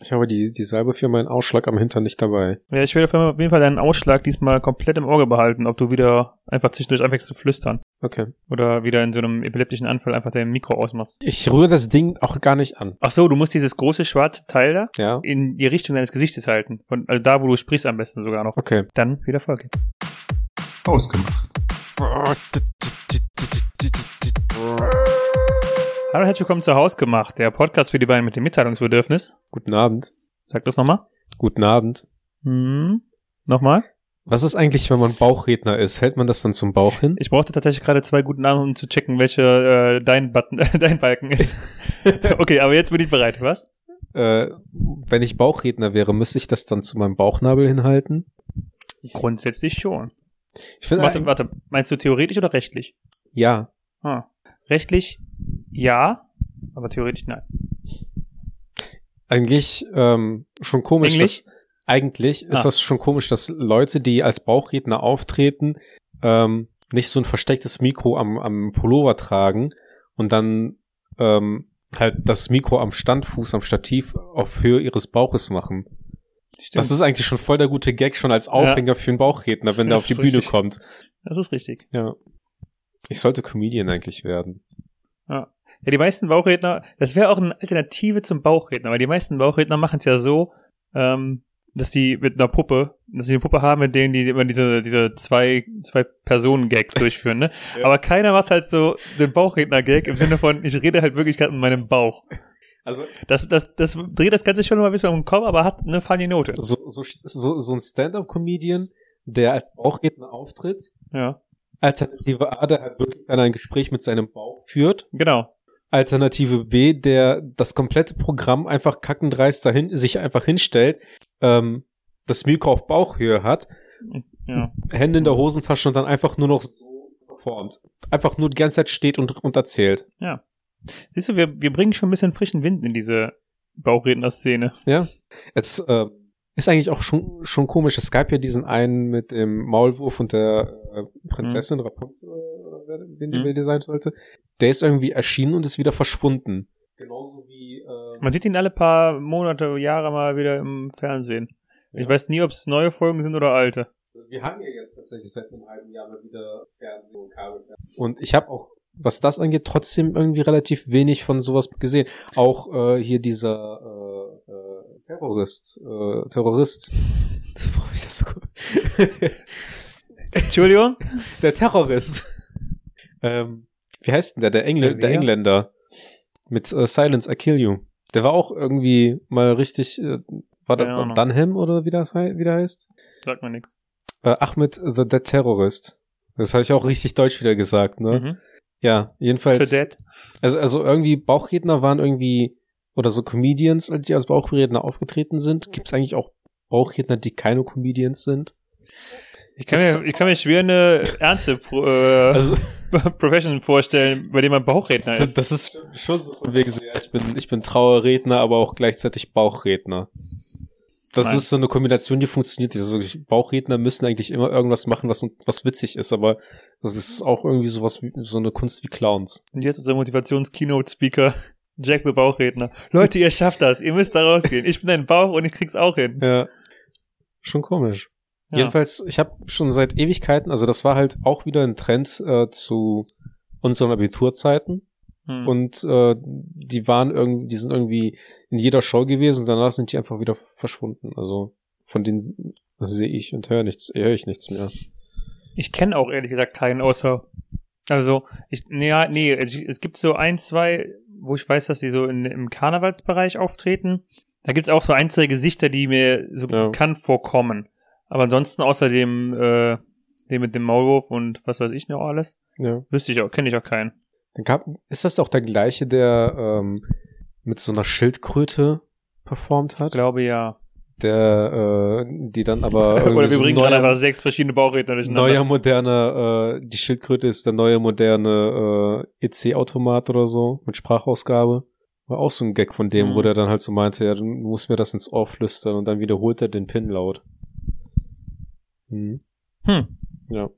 Ich habe die, die Salbe für meinen Ausschlag am Hintern nicht dabei. Ja, ich werde auf jeden Fall deinen Ausschlag diesmal komplett im Auge behalten, ob du wieder einfach zwischendurch anfängst zu flüstern. Okay. Oder wieder in so einem epileptischen Anfall einfach dein Mikro ausmachst. Ich rühre das Ding auch gar nicht an. Ach so, du musst dieses große schwarze Teil da Ja. in die Richtung deines Gesichtes halten. Von, also da, wo du sprichst am besten sogar noch. Okay. Dann wieder Folge. Ausgemacht. Hallo herzlich willkommen zu Hausgemacht, der Podcast für die beiden mit dem Mitteilungsbedürfnis. Guten Abend. Sag das nochmal. Guten Abend. Hm. Nochmal. Was ist eigentlich, wenn man Bauchredner ist? Hält man das dann zum Bauch hin? Ich brauchte tatsächlich gerade zwei guten Namen, um zu checken, welcher äh, dein Button, dein Balken ist. okay, aber jetzt bin ich bereit. Was? Äh, wenn ich Bauchredner wäre, müsste ich das dann zu meinem Bauchnabel hinhalten? Grundsätzlich schon. Ich Warte, warte. Meinst du theoretisch oder rechtlich? Ja. Ah. Rechtlich ja, aber theoretisch nein. Eigentlich ähm, schon komisch, Englisch? dass eigentlich ist Ah. das schon komisch, dass Leute, die als Bauchredner auftreten, ähm, nicht so ein verstecktes Mikro am, am Pullover tragen und dann ähm, halt das Mikro am Standfuß, am Stativ auf Höhe ihres Bauches machen. Stimmt. Das ist eigentlich schon voll der gute Gag schon als Aufhänger für einen Bauchredner, wenn der auf die ist Bühne richtig. kommt. das ist richtig. Ja. Ich sollte Comedian eigentlich werden. Ja, die meisten Bauchredner, das wäre auch eine Alternative zum Bauchredner, weil die meisten Bauchredner machen es ja so, ähm, dass die mit einer Puppe, dass sie eine Puppe haben, mit denen die immer diese, diese zwei, zwei Personen-Gags durchführen, ne? Ja. Aber keiner macht halt so den Bauchredner-Gag im Sinne von, ich rede halt wirklich gerade mit meinem Bauch. Also Das, das, das dreht das Ganze schon mal ein bisschen um den Kopf, aber hat eine funny Note. so, so, so, so ein Stand-up-Comedian, der als Bauchredner auftritt, Ja, Alternative A, der halt wirklich dann ein Gespräch mit seinem Bauch führt. genau. Alternative B, der das komplette Programm einfach kackendreist dahin, sich einfach hinstellt, ähm, das Mikro auf Bauchhöhe hat, Ja. Hände in der Hosentasche und dann einfach nur noch so performt. Einfach nur die ganze Zeit steht und, und erzählt. Siehst du, wir, wir bringen schon ein bisschen frischen Wind in diese Bauchredner-Szene. Ja. Es äh, ist eigentlich auch schon, schon komisch. Es gab ja diesen einen mit dem Maulwurf und der äh, Prinzessin Rapunzel, äh, wen die Mhm. Sein sollte. Der ist irgendwie erschienen und ist wieder verschwunden. Genauso wie äh, Man sieht ihn alle paar Monate, Jahre mal wieder im Fernsehen. Ich Ja. weiß nie, ob es neue Folgen sind oder alte. Wir haben ja jetzt tatsächlich seit einem halben Jahr mal wieder Fernsehen und Kabelfernsehen. Und ich habe auch, was das angeht, trotzdem irgendwie relativ wenig von sowas gesehen. Auch äh, hier dieser äh, Terrorist, äh, Terrorist. Warum ich das so gut? Entschuldigung? der Terrorist. ähm, wie heißt denn der? Der, Engl Der der? Engländer. Mit äh, Silence, I Kill You. Der war auch irgendwie mal richtig, äh, war Keine der Ahnung. Dunham oder wie das hei- wie der heißt? Sagt mir nichts. Äh, Ahmed the Dead Terrorist. Das habe ich auch richtig deutsch wieder gesagt, ne? Mhm. Ja, jedenfalls. To Dead. Also, also irgendwie Bauchredner waren irgendwie, oder so Comedians, die als Bauchredner aufgetreten sind. Gibt es eigentlich auch Bauchredner, die keine Comedians sind? Ich kann, mir, ich kann mir schwer eine ernste Pro, äh, Also, Profession vorstellen, bei dem man Bauchredner das, ist. das ist schon so von wegen so, ja, ich bin, ich bin Trauerredner, aber auch gleichzeitig Bauchredner. Das Nein. ist so eine Kombination, die funktioniert. Also Bauchredner müssen eigentlich immer irgendwas machen, was, was witzig ist, aber das ist auch irgendwie sowas wie so eine Kunst wie Clowns. Und jetzt unser Motivations-Keynote-Speaker, Jack the Bauchredner. Leute, ihr schafft das. Ihr müsst da rausgehen. Ich bin ein Bauch und ich krieg's auch hin. Ja. Schon komisch. Ja. Jedenfalls, ich habe schon seit Ewigkeiten, also das war halt auch wieder ein Trend äh, zu unseren Abiturzeiten. Hm. Und äh, die waren irgendwie, die sind irgendwie in jeder Show gewesen und danach sind die einfach wieder verschwunden. Also von denen sehe ich und höre nichts, höre ich nichts mehr. Ich kenne auch ehrlich gesagt keinen außer. Also, ich, nee, nee, es, es gibt so ein, zwei, wo ich weiß, dass die so in, im Karnevalsbereich auftreten. Da gibt's auch so ein, zwei Gesichter, die mir so Ja. bekannt vorkommen. Aber ansonsten außer dem, äh, dem mit dem Maulwurf und was weiß ich noch alles, Ja. wüsste ich auch, kenne ich auch keinen. Dann gab, ist das auch der gleiche, der ähm, mit so einer Schildkröte performt Ich hat? glaube ja. Der, äh, die dann aber irgendwie Oder wir bringen neuer- gerade einfach sechs verschiedene Bauchredner durcheinander. neuer moderner, äh, die Schildkröte ist der neue moderne äh, EC-Automat oder so mit Sprachausgabe. War auch so ein Gag von dem, Mhm. wo der dann halt so meinte, ja, du musst mir das ins Ohr flüstern und dann wiederholt er den Pin laut. Mhm. Hm, Ja.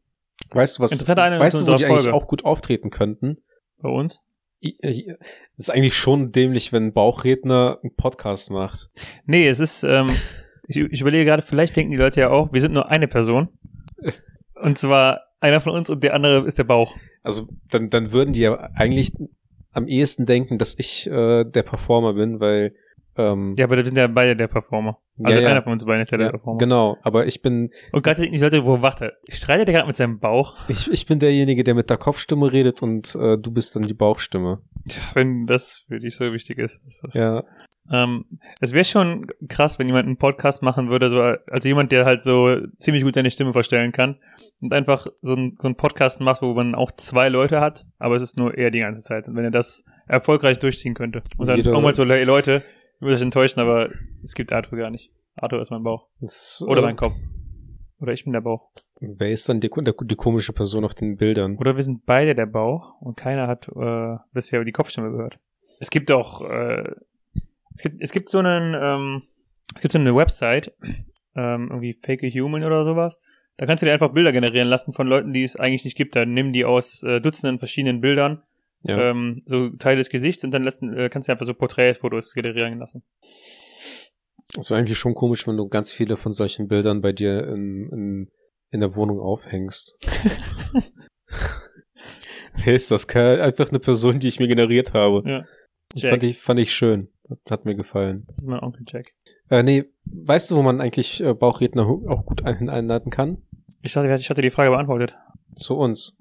Weißt du was? Weißt du, wo die unserer eigentlich Folge. auch gut auftreten könnten? bei uns? I- ist eigentlich schon dämlich, wenn ein Bauchredner einen Podcast macht. Nee, es ist, ähm, ich, ich überlege gerade, vielleicht denken die Leute ja auch, wir sind nur eine Person. Und zwar einer von uns und der andere ist der Bauch. Also dann, dann würden die ja eigentlich am ehesten denken, dass ich äh, der Performer bin, weil ähm, Ja, aber wir sind ja beide der Performer. Also Ja, ja. einer von uns beiden ist ja der ja, Performer. genau. Aber ich bin Und gerade denken die Leute, wo warte, streitet der gerade mit seinem Bauch? ich, ich bin derjenige, der mit der Kopfstimme redet und äh, du bist dann die Bauchstimme. Wenn das für dich so wichtig ist. ist das, Ja, Ähm, es wäre schon krass, wenn jemand einen Podcast machen würde, so, also jemand, der halt so ziemlich gut seine Stimme verstellen kann und einfach so ein, so ein Podcast macht, wo man auch zwei Leute hat, aber es ist nur er die ganze Zeit. Und wenn er das erfolgreich durchziehen könnte. Und dann irgendwann so, "Hey, Leute, würde euch enttäuschen, aber es gibt Arthur gar nicht. Arthur ist mein Bauch. das, Oder äh, mein Kopf. Oder ich bin der Bauch. Wer ist dann die, die komische Person auf den Bildern? Oder wir sind beide der Bauch und keiner hat äh, bisher die Kopfstimme gehört. Es gibt auch, äh, es gibt, es gibt so einen, ähm, es gibt so eine Website, ähm, irgendwie Fake a Human oder sowas. Da kannst du dir einfach Bilder generieren lassen von Leuten, die es eigentlich nicht gibt. Dann nimm die aus äh, Dutzenden verschiedenen Bildern, Ja. ähm, so Teile des Gesichts und dann lassen, äh, kannst du einfach so Porträtfotos generieren lassen. Es wäre eigentlich schon komisch, wenn du ganz viele von solchen Bildern bei dir in, in, in der Wohnung aufhängst. Wer ist das? Einfach eine Person, die ich mir generiert habe. Ja. Das Jack. Fand ich, fand ich schön. Hat mir gefallen. Das ist mein Onkel Jack. Äh, nee, weißt du, wo man eigentlich äh, Bauchredner auch gut ein einladen kann? Ich dachte, ich hatte die Frage beantwortet. Zu uns.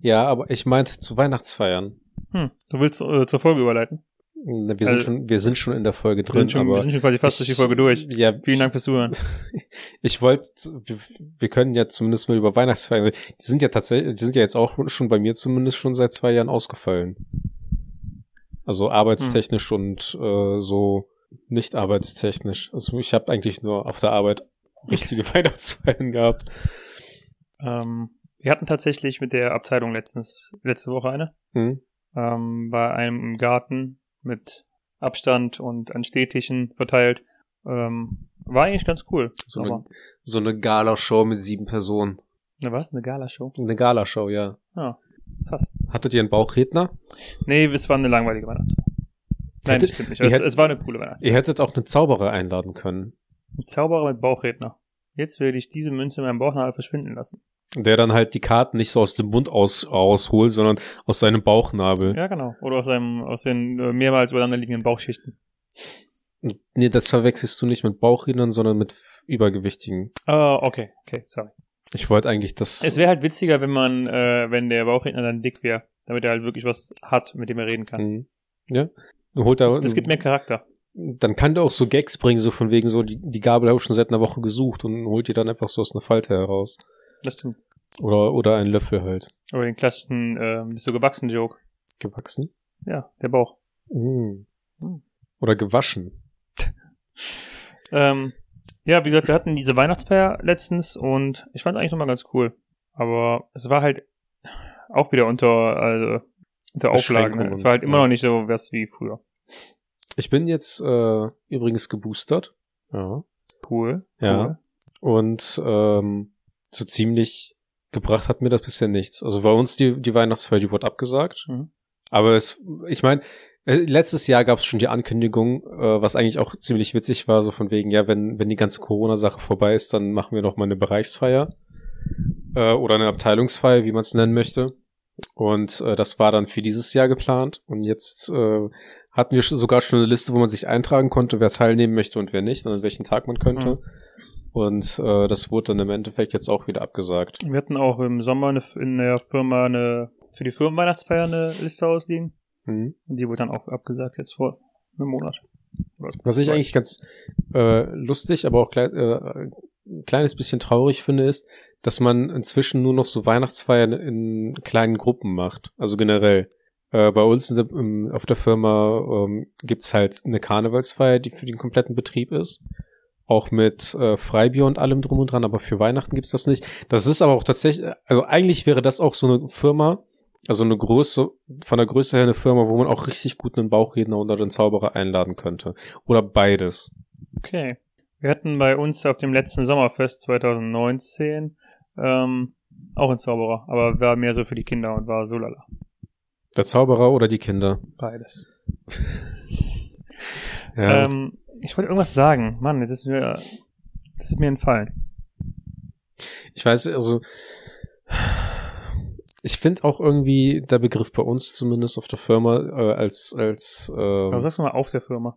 Ja, aber ich meinte zu Weihnachtsfeiern. Hm, du willst äh, zur Folge überleiten? Wir, Also- sind schon, wir sind schon in der Folge drin, schon, aber wir sind schon quasi fast durch die Folge durch. Ja, Vielen Dank fürs Zuhören. Ich wollte, wir, wir können ja zumindest mal über Weihnachtsfeiern. Die sind ja tatsächlich, die sind ja jetzt auch schon bei mir zumindest schon seit zwei Jahren ausgefallen. Also arbeitstechnisch Hm. und äh, so nicht arbeitstechnisch. Also ich habe eigentlich nur auf der Arbeit richtige Weihnachtsfeiern gehabt. Ähm, wir hatten tatsächlich mit der Abteilung letztens, letzte Woche eine. Hm? Ähm, bei einem im Garten mit Abstand und an Stehtischen verteilt. Ähm, war eigentlich ganz cool. So eine, so eine Gala-Show mit sieben Personen. ne, was? Eine Galashow? Eine Gala-Show, ja. Ja, fast. Hattet ihr einen Bauchredner? Nee, es war eine langweilige Weihnachtsfeier. Nein, Hätte- das stimmt nicht. Es, hätt- es war eine coole Weihnachtsfeier. Ihr hättet auch eine Zauberer einladen können. Ein Zauberer mit Bauchredner. Jetzt werde ich diese Münze in meinem Bauchnabel verschwinden lassen. Der dann halt die Karten nicht so aus dem Mund aus, ausholt, sondern aus seinem Bauchnabel. Ja, genau. Oder aus, seinem, aus den äh, mehrmals übereinander liegenden Bauchschichten. Nee, das verwechselst du nicht mit Bauchrednern, sondern mit Übergewichtigen. Ah, okay, okay, sorry. Ich wollte eigentlich das. Es wäre halt witziger, wenn man, äh, wenn der Bauchredner dann dick wäre, damit er halt wirklich was hat, mit dem er reden kann. Mhm. Ja. Holt da, Das gibt mehr Charakter. dann kann der auch so Gags bringen, so von wegen so, die, die Gabel habe ich schon seit einer Woche gesucht und holt die dann einfach so aus einer Falte heraus. Das stimmt. Oder, oder einen Löffel halt. Aber den klassischen, ähm, das ist so gewachsen Joke. Gewachsen. Ja, der Bauch. Mhm. Mhm. Oder gewaschen. Ähm, ja, wie gesagt, wir hatten diese Weihnachtsfeier letztens und ich fand eigentlich nochmal ganz cool. Aber es war halt auch wieder unter, also, unter Auflagen. Ne? Es war halt immer ja. noch nicht so was wie früher. Ich bin jetzt äh, übrigens geboostert. Ja. Cool. Ja. Cool. Und ähm, so ziemlich gebracht hat mir das bisher nichts. Also bei uns die, die Weihnachtsfeier, die wurde abgesagt. Mhm. Aber es, ich meine, letztes Jahr gab es schon die Ankündigung, äh, was eigentlich auch ziemlich witzig war, so von wegen, ja, wenn, wenn die ganze Corona-Sache vorbei ist, dann machen wir noch mal eine Bereichsfeier äh, oder eine Abteilungsfeier, wie man es nennen möchte. Und äh, das war dann für dieses Jahr geplant. Und jetzt äh, hatten wir sogar schon eine Liste, wo man sich eintragen konnte, wer teilnehmen möchte und wer nicht, und an welchen Tag man könnte. Mhm. Und äh, das wurde dann im Endeffekt jetzt auch wieder abgesagt. Wir hatten auch im Sommer eine, in der Firma eine, für die Firmenweihnachtsfeier eine Liste ausliegen. Mhm. Und die wurde dann auch abgesagt jetzt vor einem Monat. Was ich eigentlich ganz äh, lustig, aber auch klei äh, ein kleines bisschen traurig finde, ist, dass man inzwischen nur noch so Weihnachtsfeiern in kleinen Gruppen macht. Also generell. Äh, bei uns in der, im, auf der Firma ähm, gibt's halt eine Karnevalsfeier, die für den kompletten Betrieb ist. Auch mit äh, Freibier und allem drum und dran, aber für Weihnachten gibt's das nicht. Das ist aber auch tatsächlich, also eigentlich wäre das auch so eine Firma, also eine Größe, von der Größe her eine Firma, wo man auch richtig gut einen Bauchredner oder einen Zauberer einladen könnte. Oder beides. Okay. Wir hatten bei uns auf dem letzten Sommerfest 2019 ähm, auch einen Zauberer, aber war mehr so für die Kinder und war so lala. Der Zauberer oder die Kinder? Beides. Ja. Ähm, ich wollte irgendwas sagen. Mann, jetzt ist mir, das ist mir entfallen. Ich weiß, also ich finde auch irgendwie der Begriff bei uns zumindest auf der Firma äh, als als Aber äh, sagst du mal auf der Firma.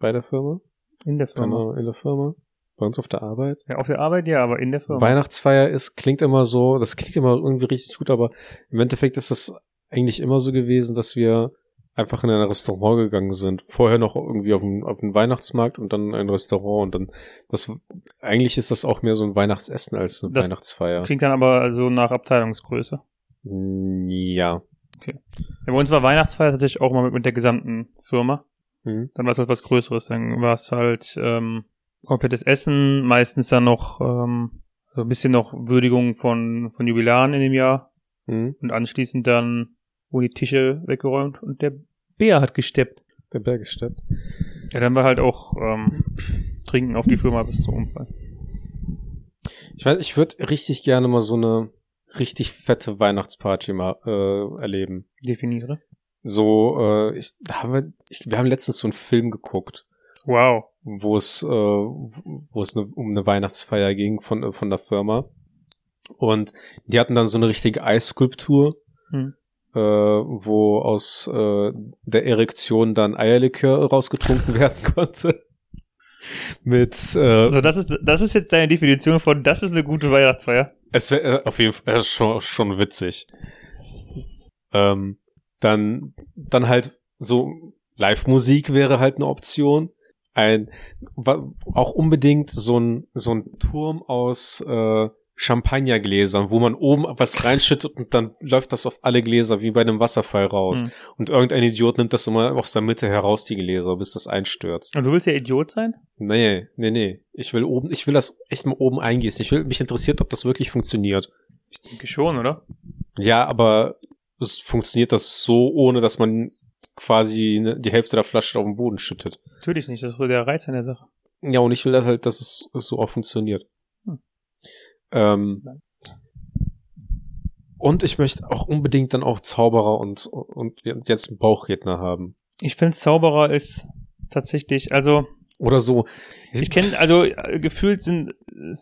bei der Firma, In der Firma. genau, in der Firma, bei uns auf der Arbeit. Ja, auf der Arbeit ja, aber in der Firma. Weihnachtsfeier ist klingt immer so, das klingt immer irgendwie richtig gut, aber im Endeffekt ist das eigentlich immer so gewesen, dass wir einfach in ein Restaurant gegangen sind. Vorher noch irgendwie auf den, auf den Weihnachtsmarkt und dann ein Restaurant und dann das eigentlich ist das auch mehr so ein Weihnachtsessen als eine Das Weihnachtsfeier. Klingt dann aber so nach Abteilungsgröße. Ja. Ja, bei uns war Weihnachtsfeier tatsächlich auch mal mit, mit der gesamten Firma. Mhm. Dann war es etwas Größeres. Dann war es halt ähm, komplettes Essen, meistens dann noch ähm, so ein bisschen noch Würdigung von, von Jubilaren in dem Jahr Mhm. und anschließend dann wurden die Tische weggeräumt und der Bär hat gesteppt. Der Bergestedt. Ja, dann war halt auch ähm, Trinken auf die Firma bis zum Umfall. Ich weiß, ich würde richtig gerne mal so eine richtig fette Weihnachtsparty mal äh, erleben. Definiere. So, äh, ich, da haben wir, ich, wir haben letztens so einen Film geguckt, Wow. wo es, äh, wo es ne, um eine Weihnachtsfeier ging von, äh, von der Firma. Und die hatten dann so eine richtige Eisskulptur, Hm. Äh, wo aus äh, der Erektion dann Eierlikör rausgetrunken werden konnte. Mit äh, Also das ist das ist jetzt deine Definition von das ist eine gute Weihnachtsfeier. Es wäre äh, auf jeden Fall äh, schon, schon witzig. Ähm, dann, dann halt so Live-Musik wäre halt eine Option. Ein, auch unbedingt so ein, so ein Turm aus äh, Champagnergläsern, wo man oben was reinschüttet und dann läuft das auf alle Gläser wie bei einem Wasserfall raus. Hm. Und irgendein Idiot nimmt das immer aus der Mitte heraus, die Gläser, bis das einstürzt. Und du willst ja Idiot sein? Nee, nee, nee. Ich will oben, ich will das echt mal oben eingießen. Ich will, mich interessiert, ob das wirklich funktioniert. Ich denke schon, oder? Ja, aber es funktioniert das so, ohne dass man quasi ne, die Hälfte der Flasche auf den Boden schüttet. Natürlich nicht, das ist so der Reiz an der Sache. Ja, und ich will halt, dass es so auch funktioniert. Hm. Ähm, und ich möchte auch unbedingt dann auch Zauberer und, und jetzt einen Bauchredner haben. Ich finde Zauberer ist tatsächlich, also Oder so. ich kenne, also äh, gefühlt sind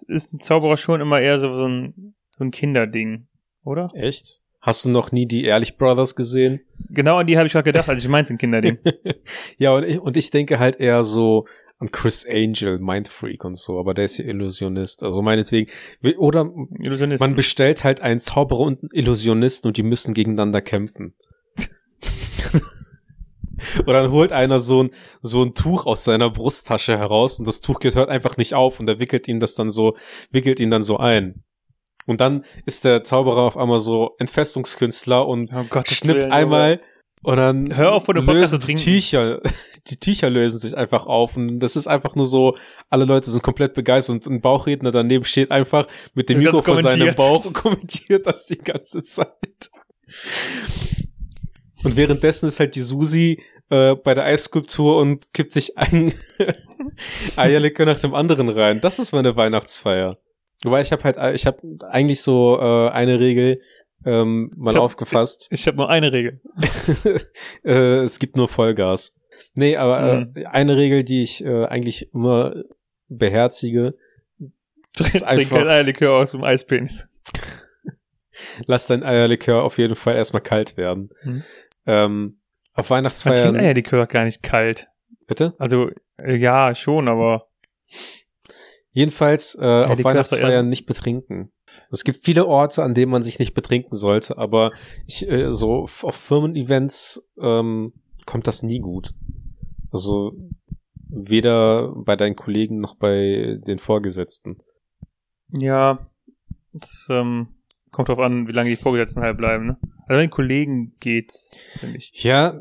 ist ein Zauberer schon immer eher so, so ein so ein Kinderding, oder? Echt? Hast du noch nie die Ehrlich Brothers gesehen? Genau an die habe ich gerade gedacht, als ich meinte ein Kinderding. ja, und ich, und ich denke halt eher so an Chris Angel, Mindfreak und so, aber der ist ja Illusionist. Also meinetwegen. Oder man bestellt halt einen Zauberer und einen Illusionisten und die müssen gegeneinander kämpfen. Oder dann holt einer so ein, so ein Tuch aus seiner Brusttasche heraus und das Tuch hört einfach nicht auf und er wickelt ihn das dann so, wickelt ihn dann so ein. Und dann ist der Zauberer auf einmal so Entfestungskünstler und oh Gott, schnippt einmal und dann Hör auf, von dem Podcast zu die trinken. Tücher, die Tücher lösen sich einfach auf und das ist einfach nur so, alle Leute sind komplett begeistert und ein Bauchredner daneben steht einfach mit dem Mikro vor seinem. Bauch und kommentiert das die ganze Zeit. Und währenddessen ist halt die Susi äh, bei der Eisskulptur und kippt sich ein Eierlikör nach dem anderen rein. Das ist meine Weihnachtsfeier. Wobei ich habe halt, ich habe eigentlich so äh, eine Regel ähm, mal Ich hab- aufgefasst. Ich habe nur eine Regel. äh, es gibt nur Vollgas. Nee, aber äh, eine Regel, die ich äh, eigentlich immer beherzige, Trink, trink kein Eierlikör aus dem Eispenis. lass dein Eierlikör auf jeden Fall erstmal kalt werden. Mhm. Ähm, auf Man trinkt Weihnachtsfeiern, Eierlikör gar nicht kalt. bitte? Also, äh, ja, schon, aber Jedenfalls äh, auf Weihnachtsfeiern nicht betrinken. Es gibt viele Orte, an denen man sich nicht betrinken sollte, aber ich, äh, so auf Firmen-Events ähm, kommt das nie gut. Also weder bei deinen Kollegen noch bei den Vorgesetzten. ja, das ähm, kommt drauf an, wie lange die Vorgesetzten halt bleiben, ne? Also bei den Kollegen geht's, finde ich. Ja,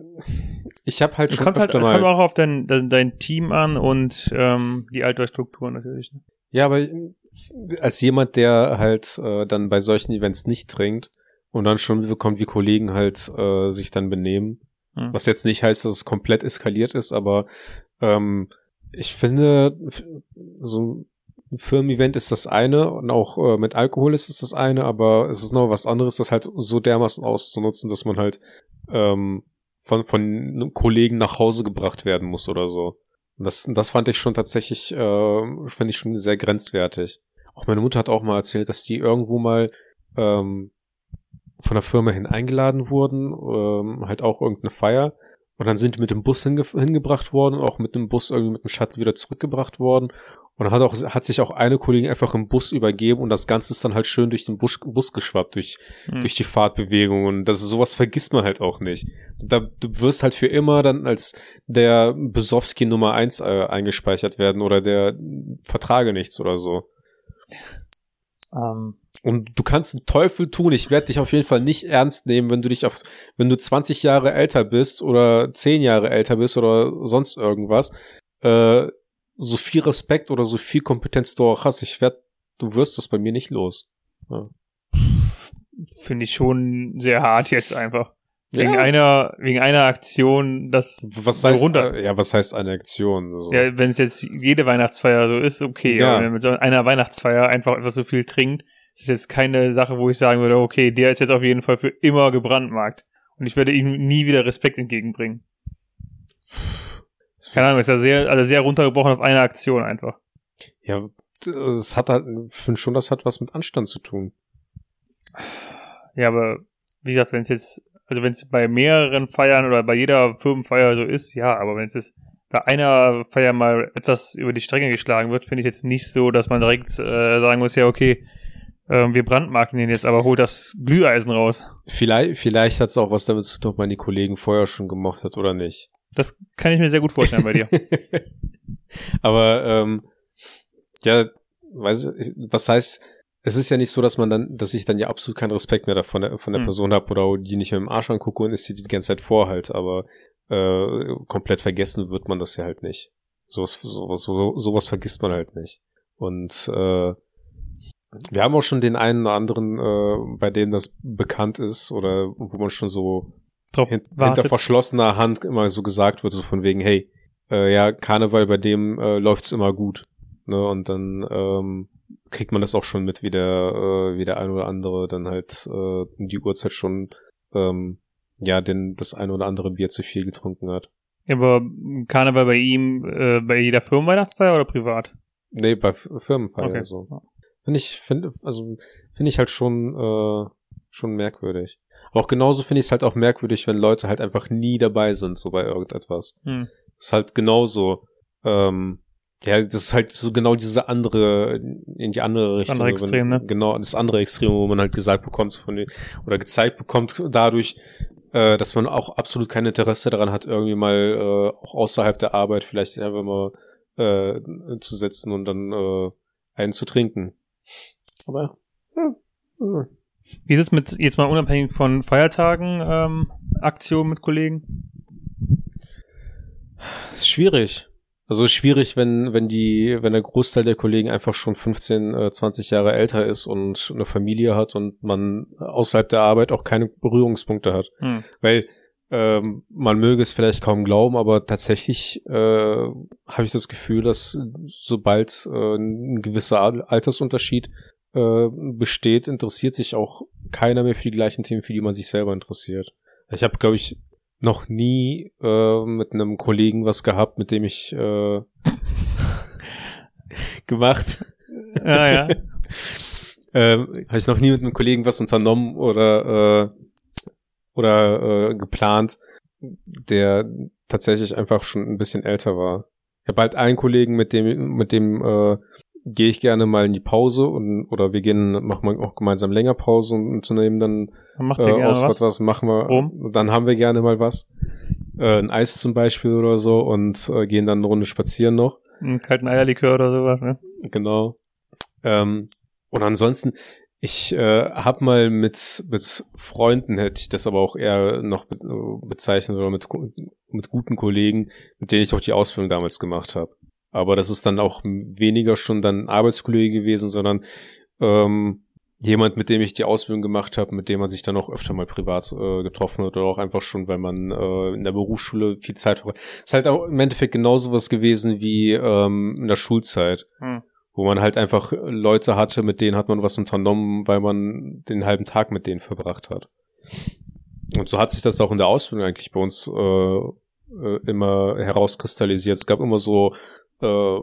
ich habe halt Es schon kommt halt es kommt auch auf dein, dein, dein Team an und ähm, die Altersstruktur natürlich. Ne? Ja, aber als jemand, der halt äh, dann bei solchen Events nicht trinkt und dann schon bekommt, wie Kollegen halt äh, sich dann benehmen, Hm. was jetzt nicht heißt, dass es komplett eskaliert ist, aber ähm, ich finde, so ein Firmen-Event ist das eine und auch äh, mit Alkohol ist es das eine, aber es ist noch was anderes, das halt so dermaßen auszunutzen, dass man halt ähm, von, von einem Kollegen nach Hause gebracht werden muss oder so. Das, das fand ich schon tatsächlich, äh, fand ich schon sehr grenzwertig. Auch meine Mutter hat auch mal erzählt, dass die irgendwo mal ähm, von der Firma hin eingeladen wurden, ähm, halt auch irgendeine Feier. Und dann sind die mit dem Bus hinge hingebracht worden auch mit dem Bus irgendwie mit dem Shuttle wieder zurückgebracht worden. Und dann hat auch, hat sich auch eine Kollegin einfach im Bus übergeben und das Ganze ist dann halt schön durch den Bus, Bus geschwappt, durch, Hm. durch die Fahrtbewegung. Und das sowas vergisst man halt auch nicht. Da, du wirst halt für immer dann als der Besowski Nummer eins äh, eingespeichert werden oder der Vertrage nichts oder so. Ähm, Und du kannst einen Teufel tun. Ich werde dich auf jeden Fall nicht ernst nehmen, wenn du dich auf, wenn du 20 Jahre älter bist oder 10 Jahre älter bist oder sonst irgendwas. Äh, so viel Respekt oder so viel Kompetenz du auch hast, ich werd, du wirst das bei mir nicht los. Finde ich schon sehr hart jetzt einfach. Wegen Ja. einer, wegen einer Aktion, das Was so heißt, runter. äh, ja, was heißt eine Aktion? So. Ja, wenn es jetzt jede Weihnachtsfeier so ist, okay. Ja. Aber wenn man mit so einer Weihnachtsfeier einfach etwas so viel trinkt, ist jetzt keine Sache, wo ich sagen würde, okay, der ist jetzt auf jeden Fall für immer gebrandmarkt. Und ich werde ihm nie wieder Respekt entgegenbringen. Keine Ahnung, ist ja sehr, also sehr runtergebrochen auf eine Aktion einfach. ja, es hat halt, ich finde schon, das hat was mit Anstand zu tun. Ja, aber wie gesagt, wenn es jetzt, also wenn es bei mehreren Feiern oder bei jeder Firmenfeier so ist, ja, aber wenn es jetzt bei einer Feier mal etwas über die Stränge geschlagen wird, finde ich jetzt nicht so, dass man direkt äh, sagen muss, ja, okay, äh, wir brandmarken den jetzt, aber holt das Glüheisen raus. Vielleicht, vielleicht hat es auch was damit zu tun, ob man die Kollegen vorher schon gemocht hat oder nicht. Das kann ich mir sehr gut vorstellen bei dir. Aber ähm, ja, weiß ich, was heißt, es ist ja nicht so, dass man dann, dass ich dann ja absolut keinen Respekt mehr davon von der Hm. Person habe oder die nicht mehr im Arsch angucke und ist die die ganze Zeit vorhalt, aber äh, komplett vergessen wird man das ja halt nicht. Sowas, sowas, so, sowas vergisst man halt nicht. Und äh, wir haben auch schon den einen oder anderen, äh, bei dem das bekannt ist oder wo man schon so Drauf hin, hinter wartet. verschlossener Hand immer so gesagt wird, so von wegen, hey, äh, ja, Karneval, bei dem äh, läuft's immer gut. Ne? Und dann ähm, kriegt man das auch schon mit, wie der, äh, wie der ein oder andere dann halt äh, um die Uhrzeit schon ähm, ja, denn das ein oder andere Bier zu viel getrunken hat. Aber Karneval bei ihm, äh, bei jeder Firmenweihnachtsfeier oder privat? Nee, bei F- Firmenfeiern Okay. so. Finde ich, finde, also finde ich halt schon, äh, schon merkwürdig. Aber auch genauso finde ich es halt auch merkwürdig, wenn Leute halt einfach nie dabei sind, so bei irgendetwas. Hm. Das ist halt genauso, ähm, ja, das ist halt so genau diese andere, in die andere Richtung. andere Extrem, ne? Genau, das andere Extrem, wo man halt gesagt bekommt von den, oder gezeigt bekommt dadurch, äh, dass man auch absolut kein Interesse daran hat, irgendwie mal äh, auch außerhalb der Arbeit vielleicht einfach mal äh, zu sitzen und dann äh, einen zu trinken. Aber hm, hm. Wie ist es mit, jetzt mal unabhängig von Feiertagen, ähm, Aktionen mit Kollegen? ist schwierig. Also schwierig, wenn, wenn die, wenn der Großteil der Kollegen einfach schon 15, äh, 20 Jahre älter ist und eine Familie hat und man außerhalb der Arbeit auch keine Berührungspunkte hat. Hm. Weil ähm, man möge es vielleicht kaum glauben, aber tatsächlich äh, habe ich das Gefühl, dass sobald äh, ein gewisser Al- Altersunterschied äh, besteht, interessiert sich auch keiner mehr für die gleichen Themen, für die man sich selber interessiert. Ich habe, glaube ich, noch nie äh, mit einem Kollegen was gehabt, mit dem ich äh, gemacht. Ja, ja. ähm, habe ich noch nie mit einem Kollegen was unternommen oder äh, oder äh, geplant, der tatsächlich einfach schon ein bisschen älter war. Ich habe halt einen Kollegen, mit dem mit dem äh, gehe ich gerne mal in die Pause und oder wir gehen machen wir auch gemeinsam länger Pause und unternehmen dann Dann macht äh, aus was. was machen wir. Warum? Dann haben wir gerne mal was, äh, ein Eis zum Beispiel oder so und äh, gehen dann eine Runde spazieren noch. Einen kalten Eierlikör oder sowas, ne? Genau. Ähm, und ansonsten, ich äh, habe mal mit mit Freunden hätte ich das aber auch eher noch be bezeichnet oder mit mit guten Kollegen, mit denen ich auch die Ausbildung damals gemacht habe. Aber das ist dann auch weniger schon dann ein Arbeitskollege gewesen, sondern ähm, jemand, mit dem ich die Ausbildung gemacht habe, mit dem man sich dann auch öfter mal privat äh, getroffen hat oder auch einfach schon, weil man äh, in der Berufsschule viel Zeit verbracht. Ist halt auch im Endeffekt genauso was gewesen wie ähm, in der Schulzeit Hm. wo man halt einfach Leute hatte, mit denen hat man was unternommen, weil man den halben Tag mit denen verbracht hat. Und so hat sich das auch in der Ausbildung eigentlich bei uns äh, äh, immer herauskristallisiert. Es gab immer so äh,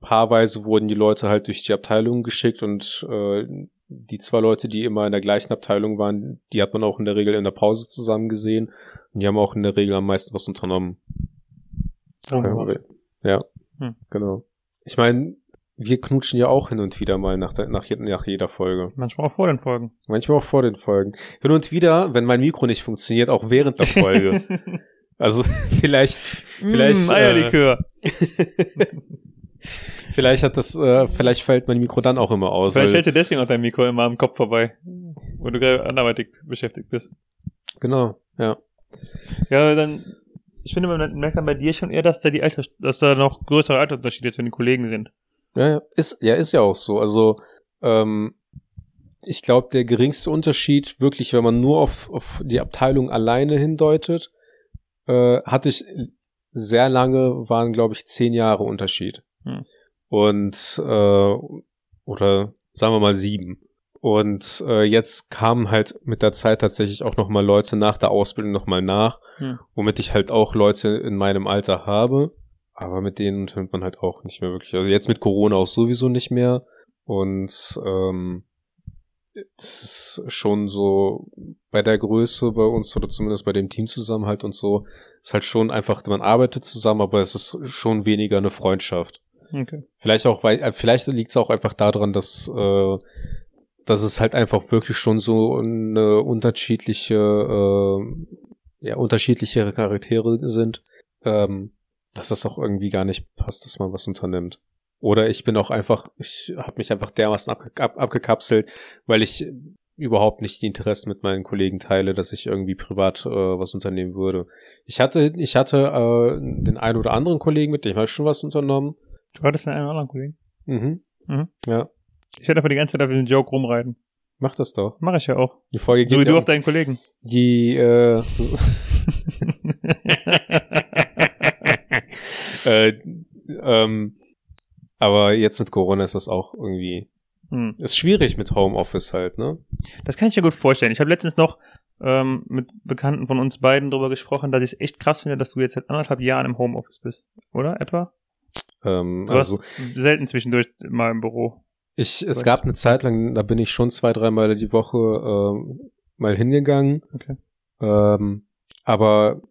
paarweise wurden die Leute halt durch die Abteilung geschickt und äh, die zwei Leute, die immer in der gleichen Abteilung waren, die hat man auch in der Regel in der Pause zusammen gesehen und die haben auch in der Regel am meisten was unternommen. Oh, Ja, Hm. genau. Ich meine, wir knutschen ja auch hin und wieder mal nach, nach, nach jeder Folge. Manchmal auch vor den Folgen. Manchmal auch vor den Folgen. Hin und wieder, wenn mein Mikro nicht funktioniert, auch während der Folge. Also vielleicht, vielleicht, mm, äh, Eierlikör. vielleicht hat das, äh, vielleicht fällt mein Mikro dann auch immer aus. Vielleicht hält dir deswegen auch dein Mikro immer am Kopf vorbei, wo du gerade anderweitig beschäftigt bist. genau, ja. Ja, dann, ich finde, man merkt dann bei dir schon eher, dass da die Alter, dass da noch größere Altersunterschiede zwischen den Kollegen sind. Ja, ja, ist, ja, ist ja auch so. Also, ähm, ich glaube, der geringste Unterschied, wirklich, wenn man nur auf, auf die Abteilung alleine hindeutet, äh, hatte ich sehr lange, waren, glaube ich, zehn Jahre Unterschied. Hm. Und, äh, oder sagen wir mal sieben. Und äh, jetzt kamen halt mit der Zeit tatsächlich auch nochmal Leute nach der Ausbildung nochmal nach, Hm. womit ich halt auch Leute in meinem Alter habe. Aber mit denen hört man halt auch nicht mehr wirklich. Also jetzt mit Corona auch sowieso nicht mehr. Und ähm, das ist schon so bei der Größe bei uns oder zumindest bei dem Teamzusammenhalt und so, ist halt schon einfach, man arbeitet zusammen, aber es ist schon weniger eine Freundschaft. Okay. Vielleicht auch, weil, äh, vielleicht liegt es auch einfach daran, dass, äh, dass es halt einfach wirklich schon so eine unterschiedliche, äh, ja, unterschiedliche Charaktere sind, ähm, dass das auch irgendwie gar nicht passt, dass man was unternimmt. Oder ich bin auch einfach, ich habe mich einfach dermaßen ab, ab, abgekapselt, weil ich überhaupt nicht die Interessen mit meinen Kollegen teile, dass ich irgendwie privat äh, was unternehmen würde. Ich hatte, ich hatte äh, den einen oder anderen Kollegen, mit dem habe ich schon was unternommen. Du hattest einen anderen Kollegen. Mhm. Mhm. Ja, Ich werde aber die ganze Zeit auf den Joke rumreiten. mach das doch. Mach ich ja auch. Die Folge So wie geht du ja auf deinen Kollegen. die äh, äh, ähm, aber jetzt mit Corona ist das auch irgendwie hm. ist schwierig mit Homeoffice halt, ne? Das kann ich mir gut vorstellen. Ich habe letztens noch ähm, mit Bekannten von uns beiden darüber gesprochen, dass ich es echt krass finde, dass du jetzt seit anderthalb Jahren im Homeoffice bist. Oder etwa? Ähm, Du also selten zwischendurch mal im Büro. ich, es gab eine Zeit lang, da bin ich schon zwei, dreimal die Woche ähm, mal hingegangen. Okay. Ähm, aber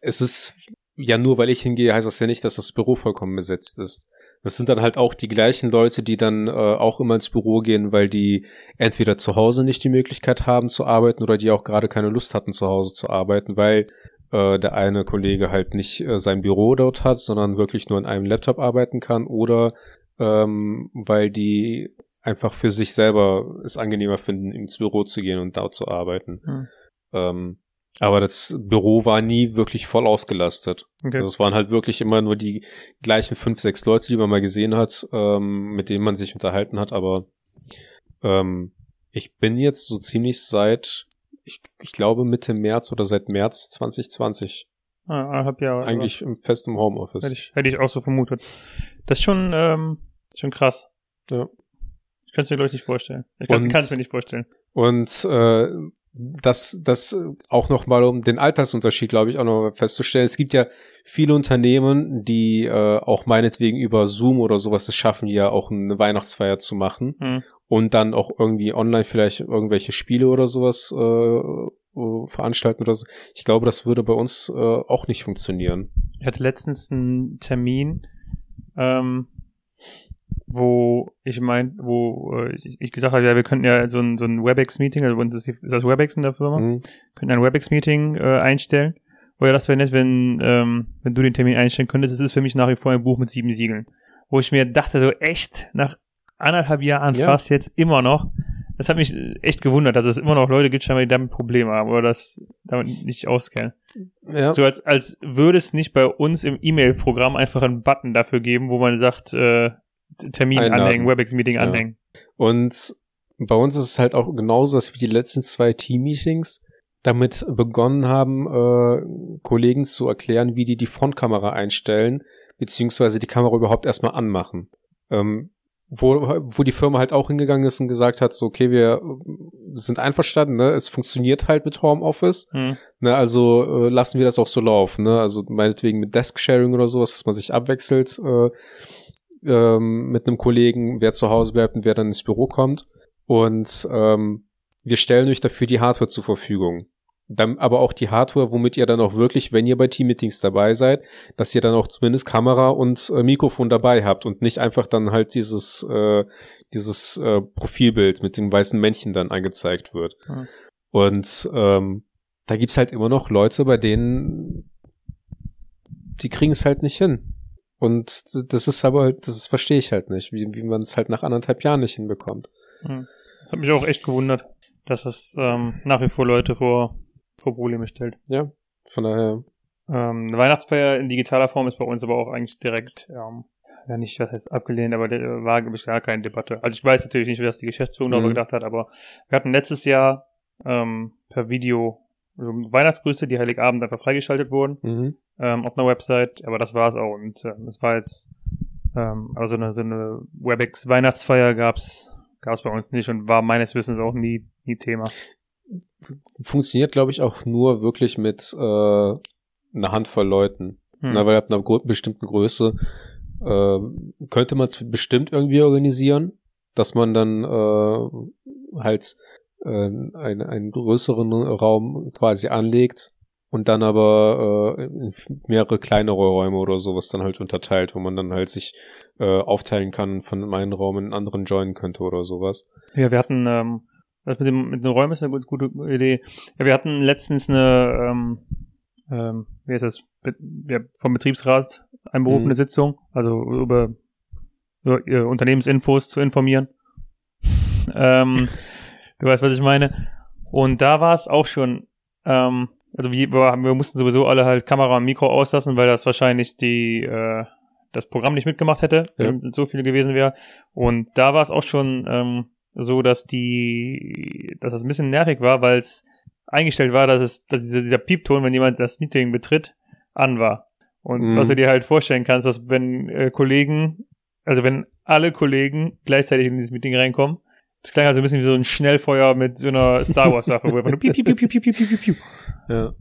es ist ja nur, weil ich hingehe, heißt das ja nicht, dass das Büro vollkommen besetzt ist. Das sind dann halt auch die gleichen Leute, die dann äh, auch immer ins Büro gehen, weil die entweder zu Hause nicht die Möglichkeit haben zu arbeiten oder die auch gerade keine Lust hatten, zu Hause zu arbeiten, weil äh, der eine Kollege halt nicht äh, sein Büro dort hat, sondern wirklich nur an einem Laptop arbeiten kann oder ähm, weil die einfach für sich selber es angenehmer finden, ins Büro zu gehen und dort zu arbeiten. Hm. Ähm, aber das Büro war nie wirklich voll ausgelastet. Okay. Also es waren halt wirklich immer nur die gleichen fünf, sechs Leute, die man mal gesehen hat, ähm, mit denen man sich unterhalten hat. Aber ähm, ich bin jetzt so ziemlich seit, ich, ich glaube Mitte März oder seit März 2020 ah, Jahre. aber eigentlich im festem Homeoffice. Hätte ich, hätte ich auch so vermutet. Das ist schon, ähm, schon krass. Ja. Ich kann es mir, glaube ich, nicht vorstellen. Ich kann es mir nicht vorstellen. Und äh, das, das auch nochmal, um den Altersunterschied, glaube ich, auch noch festzustellen. Es gibt ja viele Unternehmen, die äh, auch meinetwegen über Zoom oder sowas es schaffen, ja auch eine Weihnachtsfeier zu machen Hm. und dann auch irgendwie online vielleicht irgendwelche Spiele oder sowas äh, äh, veranstalten oder so. Ich glaube, das würde bei uns äh, auch nicht funktionieren. Ich hatte letztens einen Termin, ähm, wo ich mein, wo äh, ich, ich gesagt habe, ja, wir könnten ja so ein, so ein WebEx-Meeting, also uns ist, die- ist das WebEx in der Firma, Mhm. könnten ein WebEx-Meeting äh, einstellen. Oder das wäre nett, wenn, ähm, wenn du den Termin einstellen könntest. Das ist für mich nach wie vor ein Buch mit sieben Siegeln. Wo ich mir dachte, so echt, nach anderthalb Jahren Ja. fast jetzt immer noch. Das hat mich echt gewundert, dass es immer noch Leute gibt, scheinbar, die damit Probleme haben oder das damit nicht auskennen. Ja. So als, als würde es nicht bei uns im E-Mail-Programm einfach einen Button dafür geben, wo man sagt, äh, Termin Einladen. anhängen, WebEx-Meeting Ja. anhängen. Und bei uns ist es halt auch genauso, dass wir die letzten zwei Team-Meetings damit begonnen haben, äh, Kollegen zu erklären, wie die die Frontkamera einstellen, beziehungsweise die Kamera überhaupt erstmal anmachen. Ähm, wo, wo die Firma halt auch hingegangen ist und gesagt hat, so, okay, wir sind einverstanden, ne, es funktioniert halt mit Homeoffice, Hm. ne, also äh, lassen wir das auch so laufen, ne, also meinetwegen mit Desk-Sharing oder sowas, dass man sich abwechselt äh, ähm, mit einem Kollegen, wer zu Hause bleibt und wer dann ins Büro kommt und ähm, wir stellen euch dafür die Hardware zur Verfügung. Dann aber auch die Hardware, womit ihr dann auch wirklich, wenn ihr bei Teammeetings dabei seid, dass ihr dann auch zumindest Kamera und äh, Mikrofon dabei habt und nicht einfach dann halt dieses äh, dieses äh, Profilbild mit dem weißen Männchen dann angezeigt wird. Ja. Und ähm, da gibt's halt immer noch Leute, bei denen die kriegen es halt nicht hin. Und das ist aber halt, das verstehe ich halt nicht, wie, wie man es halt nach anderthalb Jahren nicht hinbekommt. Hm. Das hat mich auch echt gewundert, dass es ähm, nach wie vor Leute vor, vor Probleme stellt. Ja, von daher. Ähm, eine Weihnachtsfeier in digitaler Form ist bei uns aber auch eigentlich direkt, ähm, ja nicht, was heißt abgelehnt, aber der war glaube ich, gar keine Debatte. Also ich weiß natürlich nicht, was die Geschäftsführung darüber Mhm. gedacht hat, aber wir hatten letztes Jahr ähm, per Video Weihnachtsgrüße, die Heiligabend einfach freigeschaltet wurden Mhm. ähm, auf einer Website, aber das war's auch. Und ähm, es war jetzt, ähm, also eine, so eine WebEx Weihnachtsfeier gab's gab's bei uns nicht und war meines Wissens auch nie, nie Thema. Funktioniert, glaube ich, auch nur wirklich mit äh, einer Handvoll Leuten. Hm. Na, weil ab einer bestimmten Größe äh, könnte man es bestimmt irgendwie organisieren, dass man dann äh, halt äh, einen, einen größeren Raum quasi anlegt und dann aber äh, mehrere kleinere Räume oder sowas dann halt unterteilt, wo man dann halt sich äh, aufteilen kann von einem Raum in einen anderen joinen könnte oder sowas. Ja, wir hatten, ähm, das mit dem mit den Räumen ist eine ganz gute Idee. Ja, wir hatten letztens eine, ähm, ähm, wie heißt das, Be ja, vom Betriebsrat einberufene Mhm. Sitzung, also über, über äh, Unternehmensinfos zu informieren. ähm, du weißt, was ich meine. Und da war es auch schon, ähm, also wir, wir mussten sowieso alle halt Kamera und Mikro auslassen, weil das wahrscheinlich die äh, das Programm nicht mitgemacht hätte, Ja. wenn so viele gewesen wäre. Und da war es auch schon ähm, so, dass die, dass das ein bisschen nervig war, weil es eingestellt war, dass es, dass dieser, dieser Piepton, wenn jemand das Meeting betritt, an war. Und Mhm. was du dir halt vorstellen kannst, dass wenn äh, Kollegen, also wenn alle Kollegen gleichzeitig in dieses Meeting reinkommen, das klang also ein bisschen wie so ein Schnellfeuer mit so einer Star Wars Waffe, wo einfach nur piep, piep, piep, piep, piep, piep, piep, piep. Ja.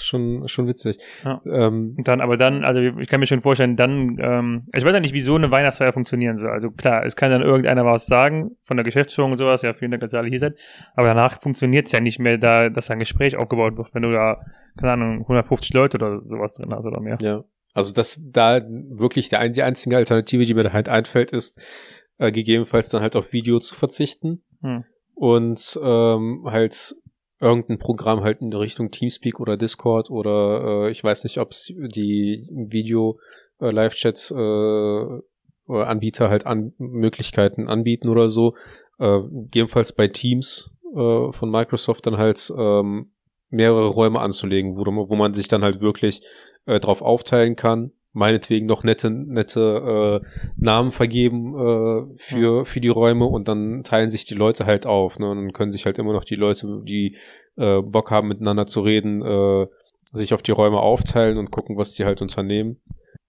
Schon, schon witzig. Ja. Ähm, Und dann, aber dann, also ich kann mir schon vorstellen, dann, ähm, ich weiß ja nicht, wie so eine Weihnachtsfeier funktionieren soll. Also klar, es kann dann irgendeiner was sagen von der Geschäftsführung und sowas, ja, vielen Dank, dass ihr alle hier seid. Aber danach funktioniert es ja nicht mehr, da, dass da ein Gespräch aufgebaut wird, wenn du da, keine Ahnung, 150 Leute oder sowas drin hast oder mehr. Ja. Also das da wirklich der, die einzige Alternative, die mir da halt einfällt, ist äh, gegebenenfalls dann halt auf Video zu verzichten Hm. und ähm, halt irgendein Programm halt in Richtung Teamspeak oder Discord oder äh, ich weiß nicht, ob es die Video äh, Live-Chat äh, Anbieter halt an Möglichkeiten anbieten oder so. Äh, gegebenenfalls bei Teams äh, von Microsoft dann halt ähm, mehrere Räume anzulegen, wo, wo man sich dann halt wirklich äh, drauf aufteilen kann. Meinetwegen noch nette, nette äh, Namen vergeben äh, für, für die Räume und dann teilen sich die Leute halt auf. Ne? Und dann können sich halt immer noch die Leute, die äh, Bock haben, miteinander zu reden, äh, sich auf die Räume aufteilen und gucken, was die halt unternehmen.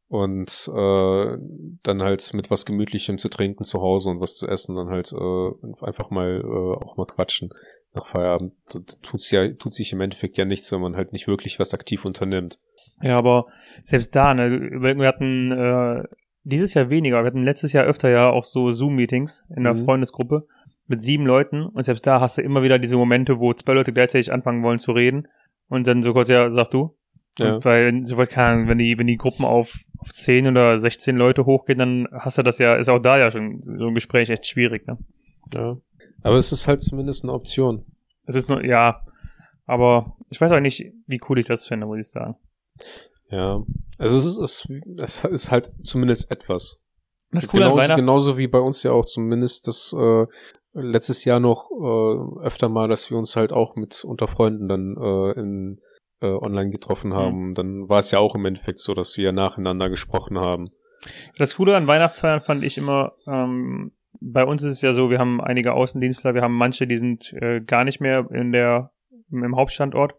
Und äh, dann halt mit was Gemütlichem zu trinken zu Hause und was zu essen, dann halt äh, einfach mal äh, auch mal quatschen nach Feierabend. Da Tut's ja, tut sich im Endeffekt ja nichts, wenn man halt nicht wirklich was aktiv unternimmt. Ja, aber selbst da, ne, wir hatten äh, dieses Jahr weniger, wir hatten letztes Jahr öfter ja auch so Zoom-Meetings in der Mhm. Freundesgruppe mit sieben Leuten und selbst da hast du immer wieder diese Momente, wo zwei Leute gleichzeitig anfangen wollen zu reden und dann so kurz, ja, sag du. Ja. Und weil, so wenn die, wenn die Gruppen auf, auf 10 oder 16 Leute hochgehen, dann hast du das ja, ist auch da ja schon so ein Gespräch echt schwierig, ne? Ja. Aber es ist halt zumindest eine Option. Es ist nur, ja, aber ich weiß auch nicht, wie cool ich das finde, muss ich sagen. Ja. Also es ist, es, ist halt zumindest etwas. Das Coole an genauso, Weihnachten, genauso wie bei uns ja auch zumindest das äh, letztes Jahr noch äh, öfter mal, dass wir uns halt auch mit unter Freunden dann äh, in äh, online getroffen haben. Dann war es ja auch im Endeffekt so, dass wir nacheinander gesprochen haben. Das Coole an Weihnachtsfeiern fand ich immer, ähm, bei uns ist es ja so, wir haben einige Außendienstler, wir haben manche, die sind äh, gar nicht mehr in der im Hauptstandort.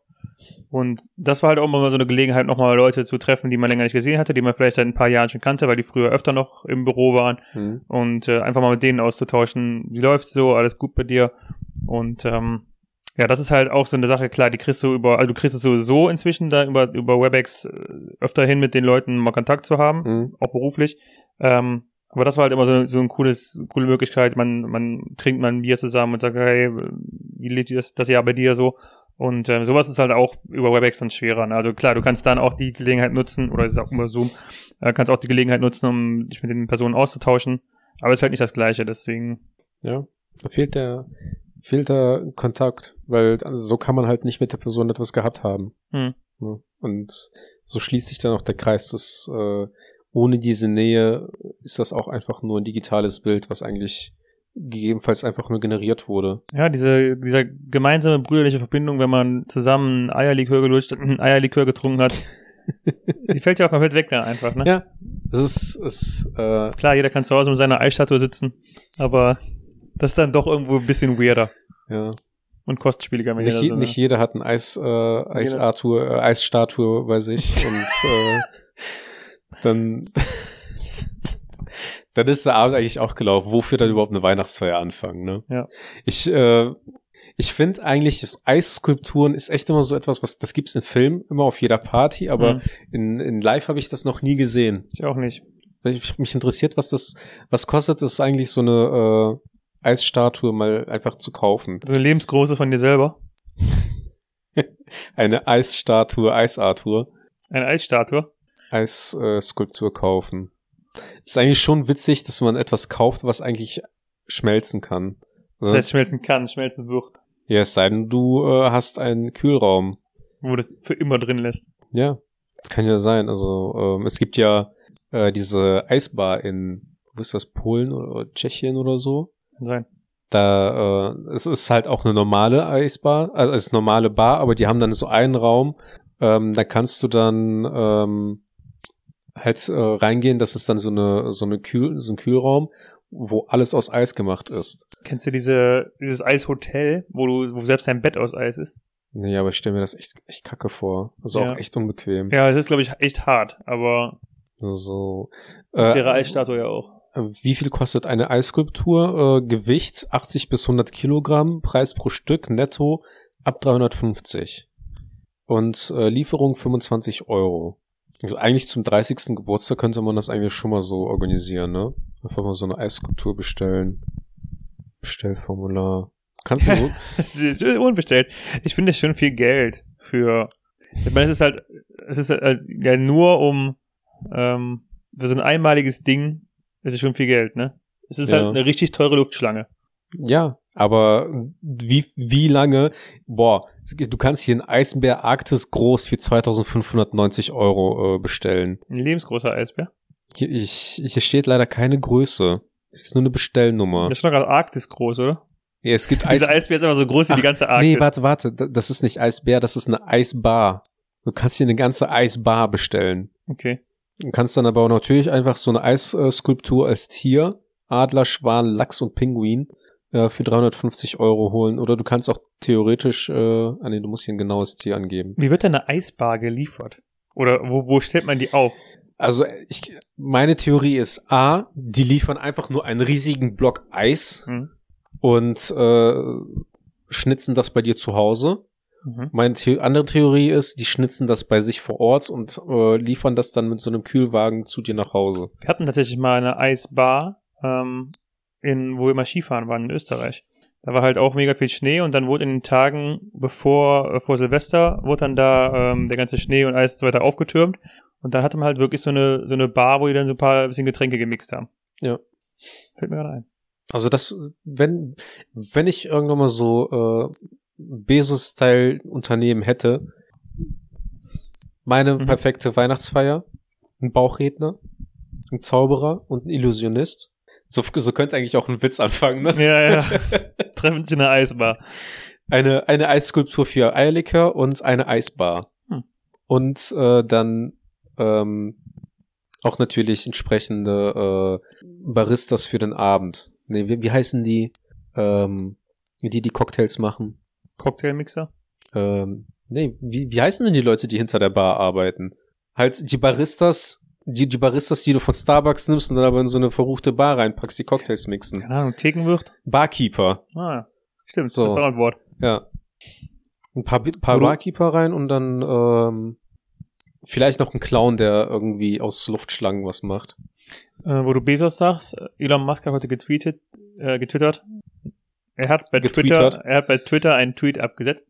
Und das war halt auch immer so eine Gelegenheit, nochmal Leute zu treffen, die man länger nicht gesehen hatte, die man vielleicht seit ein paar Jahren schon kannte, weil die früher öfter noch im Büro waren Hm. und äh, einfach mal mit denen auszutauschen. Wie läuft's so? Alles gut bei dir? Und ähm, ja, das ist halt auch so eine Sache, klar, die kriegst du über, also du kriegst es sowieso inzwischen da über, über WebEx äh, öfter hin, mit den Leuten mal Kontakt zu haben, Hm. auch beruflich. Ähm, aber das war halt immer so, so ein cooles, coole Möglichkeit. Man, man trinkt mal ein Bier zusammen und sagt, hey, wie liegt das, das Jahr bei dir so? Und ähm, sowas ist halt auch über WebEx dann schwerer. Ne? Also klar, du kannst dann auch die Gelegenheit nutzen, oder ist auch über Zoom, äh, kannst auch die Gelegenheit nutzen, um dich mit den Personen auszutauschen. Aber es ist halt nicht das Gleiche, deswegen. Ja, da fehlt der, fehlt der Kontakt, weil also so kann man halt nicht mit der Person etwas gehabt haben. Hm. Ne? Und so schließt sich dann auch der Kreis, dass äh, ohne diese Nähe ist das auch einfach nur ein digitales Bild, was eigentlich gegebenenfalls einfach nur generiert wurde. Ja, diese, dieser gemeinsame brüderliche Verbindung, wenn man zusammen Eierlikör gelutscht, Eierlikör getrunken hat, die fällt ja auch komplett weg dann einfach, ne? Ja, es ist, es, äh, Klar, jeder kann zu Hause mit seiner Eisstatue sitzen, aber das ist dann doch irgendwo ein bisschen weirder ja. und kostspieliger, wenn Nicht, jeder je, so nicht jeder hat ein Eis, äh, Eisstatue, äh, Eisstatue bei sich und äh, dann, dann ist der Abend eigentlich auch gelaufen. Wofür dann überhaupt eine Weihnachtsfeier anfangen, ne? Ja. Ich, äh, ich finde eigentlich, Eisskulpturen ist echt immer so etwas, was, das gibt's in Filmen immer auf jeder Party, aber Mhm. in, in live habe ich das noch nie gesehen. Ich auch nicht. Ich- Mich interessiert, was das, was kostet es eigentlich so eine äh, Eisstatue mal einfach zu kaufen? So eine lebensgroße von dir selber. Eine Eisstatue, Eisarthur, Eine Eisstatue. Eisskulptur äh, Skulptur kaufen. Ist eigentlich schon witzig, dass man etwas kauft, was eigentlich schmelzen kann. Das Also, heißt, schmelzen kann, schmelzen wird. ja, es sei denn, du äh, hast einen Kühlraum. Wo das für immer drin lässt. Ja, das kann ja sein. Also ähm, es gibt ja äh, diese Eisbar in, wo ist das, Polen oder Tschechien oder so. Kann sein. Da, äh, es ist halt auch eine normale Eisbar, also es ist eine normale Bar, aber die haben dann so einen Raum, ähm, da kannst du dann ähm, halt äh, reingehen, das ist dann so eine, so eine Kühl, so ein Kühlraum, wo alles aus Eis gemacht ist. Kennst du diese, dieses Eishotel, wo du, wo selbst dein Bett aus Eis ist? Nee, aber ich stelle mir das echt, echt kacke vor. Also Ja. auch echt unbequem. Ja, es ist, glaube ich, echt hart, aber So, das äh, wäre Eisstatue ja auch. Wie viel kostet eine Eisskulptur? Äh, Gewicht 80 bis 100 Kilogramm, Preis pro Stück netto ab 350. Und äh, Lieferung 25 Euro. Also eigentlich zum 30. Geburtstag könnte man das eigentlich schon mal so organisieren, ne? Einfach mal so eine Eisskulptur bestellen. Bestellformular. Kannst du so? Unbestellt. Ich finde es schon viel Geld für. Ich meine, es ist halt, es ist halt ja nur um ähm, für so ein einmaliges Ding ist es schon viel Geld, ne? Es ist Ja. halt eine richtig teure Luftschlange. ja, aber wie, wie lange? Boah, du kannst hier einen Eisbär Arktis groß für 2590 Euro äh, bestellen. Ein lebensgroßer Eisbär. Hier, ich, hier steht leider keine Größe. Es ist nur eine Bestellnummer. Das ist doch gerade Arktis groß, oder? Ja, es gibt Eis. Dieser Eisbär ist aber so groß wie die Ach, ganze Arktis. Nee, warte, warte. Da- Das ist nicht Eisbär, das ist eine Eisbar. Du kannst hier eine ganze Eisbar bestellen. Okay. Du kannst dann aber auch natürlich einfach so eine Eisskulptur als Tier, Adler, Schwan, Lachs und Pinguin äh, für 350 Euro holen. Oder du kannst auch theoretisch, äh, ah nee, du musst hier ein genaues Tier angeben. Wie wird denn eine Eisbar geliefert? Oder wo, wo stellt man die auf? Also ich, meine Theorie ist A, die liefern einfach nur einen riesigen Block Eis Hm? und äh, schnitzen das bei dir zu Hause. Mhm. Meine The andere Theorie ist, die schnitzen das bei sich vor Ort und äh, liefern das dann mit so einem Kühlwagen zu dir nach Hause. Wir hatten tatsächlich mal eine Eisbar, ähm, in, wo wir mal Skifahren waren in Österreich. Da war halt auch mega viel Schnee und dann wurde in den Tagen bevor äh, vor Silvester wurde dann da ähm, der ganze Schnee und Eis und so weiter aufgetürmt und dann hatte man halt wirklich so eine so eine Bar, wo die dann so ein paar bisschen Getränke gemixt haben. Ja. Fällt mir gerade ein. Also das, wenn, wenn ich irgendwann mal so äh, Bezos-Style-Unternehmen hätte, meine Mhm. perfekte Weihnachtsfeier, ein Bauchredner, ein Zauberer und ein Illusionist. So, so könnte eigentlich auch ein Witz anfangen, ne? Ja, ja. Treffen sich in der Eisbar. eine, eine Eisskulptur für Eierlikör und eine Eisbar. Hm. Und äh, dann ähm, auch natürlich entsprechende äh, Baristas für den Abend. Nee, wie, wie heißen die, ähm, die die Cocktails machen? Cocktailmixer. Ähm, Nee, wie, wie heißen denn die Leute, die hinter der Bar arbeiten? Halt die Baristas, die, die Baristas, die du von Starbucks nimmst und dann aber in so eine verruchte Bar reinpackst, die Cocktails mixen. Keine Ahnung, Thekenwirt? Barkeeper. Ah, stimmt, So. das ist auch ein Wort. Ja. Ein paar, paar Oder- Barkeeper rein und dann ähm, vielleicht noch ein Clown, der irgendwie aus Luftschlangen was macht. Äh, wo du Bezos sagst, Elon Musk hat heute getweetet, äh, getwittert. Er hat bei. Twitter, er hat bei Twitter einen Tweet abgesetzt,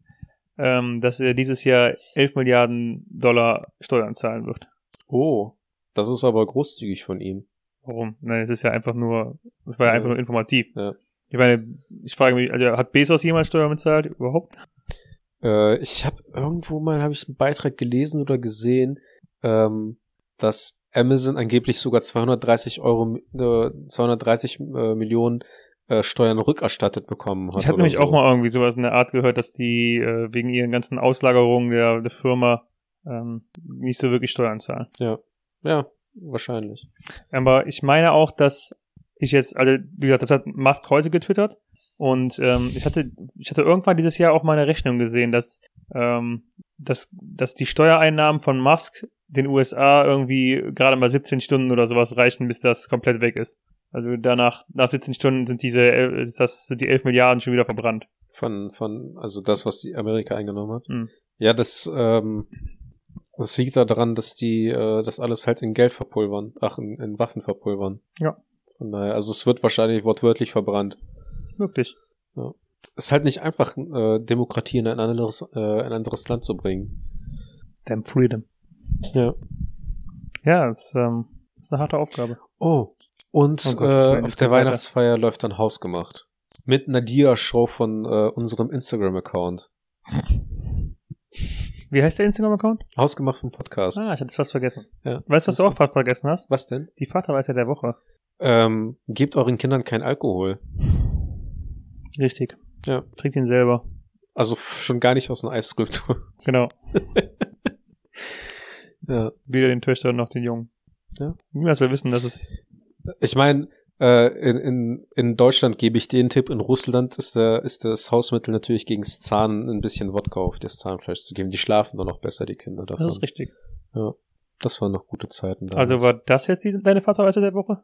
ähm, dass er dieses Jahr 11 Milliarden Dollar Steuern zahlen wird. Oh, das ist aber großzügig von ihm. Warum? Nein, es ist ja einfach nur, es war ja einfach nur informativ. Ja. Ich meine, ich frage mich, also hat Bezos jemals Steuern bezahlt? Überhaupt? Äh, ich habe irgendwo mal habe ich einen Beitrag gelesen oder gesehen, ähm, dass Amazon angeblich sogar 230 Euro, äh, 230 äh, Millionen äh, Steuern rückerstattet bekommen hat. Ich habe nämlich so. auch mal irgendwie sowas in der Art gehört, dass die äh, wegen ihren ganzen Auslagerungen der, der Firma ähm, nicht so wirklich Steuern zahlen. Ja, wahrscheinlich. Aber ich meine auch, dass ich jetzt, also wie gesagt, das hat Musk heute getwittert und ähm, ich hatte, ich hatte irgendwann dieses Jahr auch mal eine Rechnung gesehen, dass, ähm, dass, dass die Steuereinnahmen von Musk den USA irgendwie gerade mal 17 Stunden oder sowas reichen, bis das komplett weg ist. Also danach, nach 17 Stunden sind diese, ist das, sind die 11 Milliarden schon wieder verbrannt. Von, von, also das, was die Amerika eingenommen hat. Hm. Ja, das, ähm, das liegt daran, dass die äh, das alles halt in Geld verpulvern. Ach, in, in Waffen verpulvern. Ja. Von daher, also es wird wahrscheinlich wortwörtlich verbrannt. Wirklich. Es ist halt nicht einfach, äh, Demokratie in ein anderes, äh, ein anderes Land zu bringen. Damn freedom. Ja. Ja, ist, ähm, ist eine harte Aufgabe. Oh. Und Oh Gott, äh, auf der geht's weiter. Weihnachtsfeier läuft dann Hausgemacht. Mit einer Dia-Show von äh, unserem Instagram-Account. Wie heißt der Instagram-Account? Hausgemacht vom Podcast. Ah, ich hatte es fast vergessen. Ja. Weißt du, was du auch fast vergessen hast? Was denn? Die Vaterweisheit der Woche. Ähm, gebt euren Kindern kein Alkohol. Richtig. Ja. Trinkt ihn selber. Also schon gar nicht aus einer Eisskulptur. Genau. ja. Weder den Töchtern noch den Jungen. Ja. Niemals wir wissen, dass es. Ich meine, in, in, in Deutschland gebe ich den Tipp, in Russland ist, der, ist das Hausmittel natürlich gegen das Zahn ein bisschen Wodka auf das Zahnfleisch zu geben. Die schlafen dann noch besser, die Kinder davon. Das ist richtig. Das waren noch gute Zeiten damals. Also war das jetzt die, deine Vaterweisheit der Woche?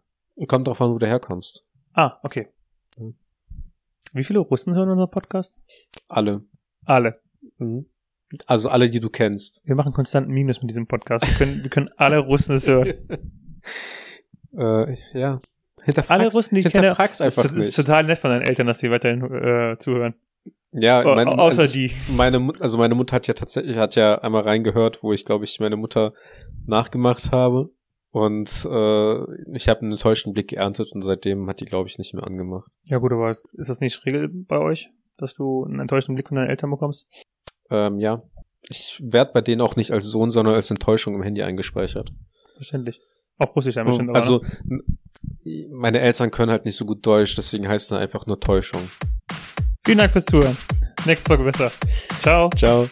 Kommt drauf an, wo du herkommst. Ah, okay. Hm. Wie viele Russen hören unseren Podcast? Alle. Alle. Mhm. Also alle, die du kennst. Wir machen konstant Minus mit diesem Podcast. Wir können, wir können alle Russen es hören. äh, ja. Hinterfrag's, Alle Russen, die ich kenne, hinterfrag's Das einfach ist, ist nicht. total nett von deinen Eltern, dass sie weiterhin äh, zuhören. Ja, mein, außer also die. Meine, also meine Mutter hat ja tatsächlich, hat ja einmal reingehört, wo ich, glaube ich, meine Mutter nachgemacht habe. Und äh, ich habe einen enttäuschten Blick geerntet und seitdem hat die, glaube ich, nicht mehr angemacht. Ja gut, aber ist das nicht Regel bei euch, dass du einen enttäuschten Blick von deinen Eltern bekommst? Ähm, ja. Ich werde bei denen auch nicht als Sohn, sondern als Enttäuschung im Handy eingespeichert. Verständlich. Auch Russisch bestimmt. aber, also, ne? Meine Eltern können halt nicht so gut Deutsch, deswegen heißt es einfach nur Täuschung. Vielen Dank fürs Zuhören. Nächste Folge besser. Ciao. Ciao.